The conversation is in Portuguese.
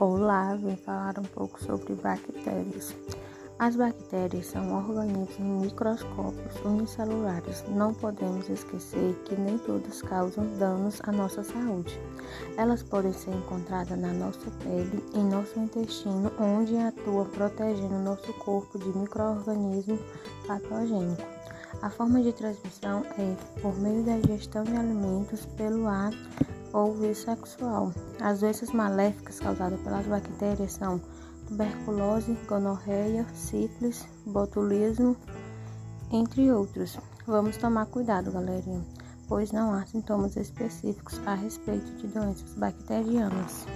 Olá, vim falar um pouco sobre bactérias. As bactérias são organismos microscópicos unicelulares. Não podemos esquecer que nem todas causam danos à nossa saúde. Elas podem ser encontradas na nossa pele, em nosso intestino, onde atuam protegendo nosso corpo de microorganismos patogênicos. A forma de transmissão é por meio da ingestão de alimentos pelo ar ou via sexual. As doenças maléficas causadas pelas bactérias são tuberculose, gonorreia, sífilis, botulismo, entre outros. Vamos tomar cuidado, galerinha, pois não há sintomas específicos a respeito de doenças bacterianas.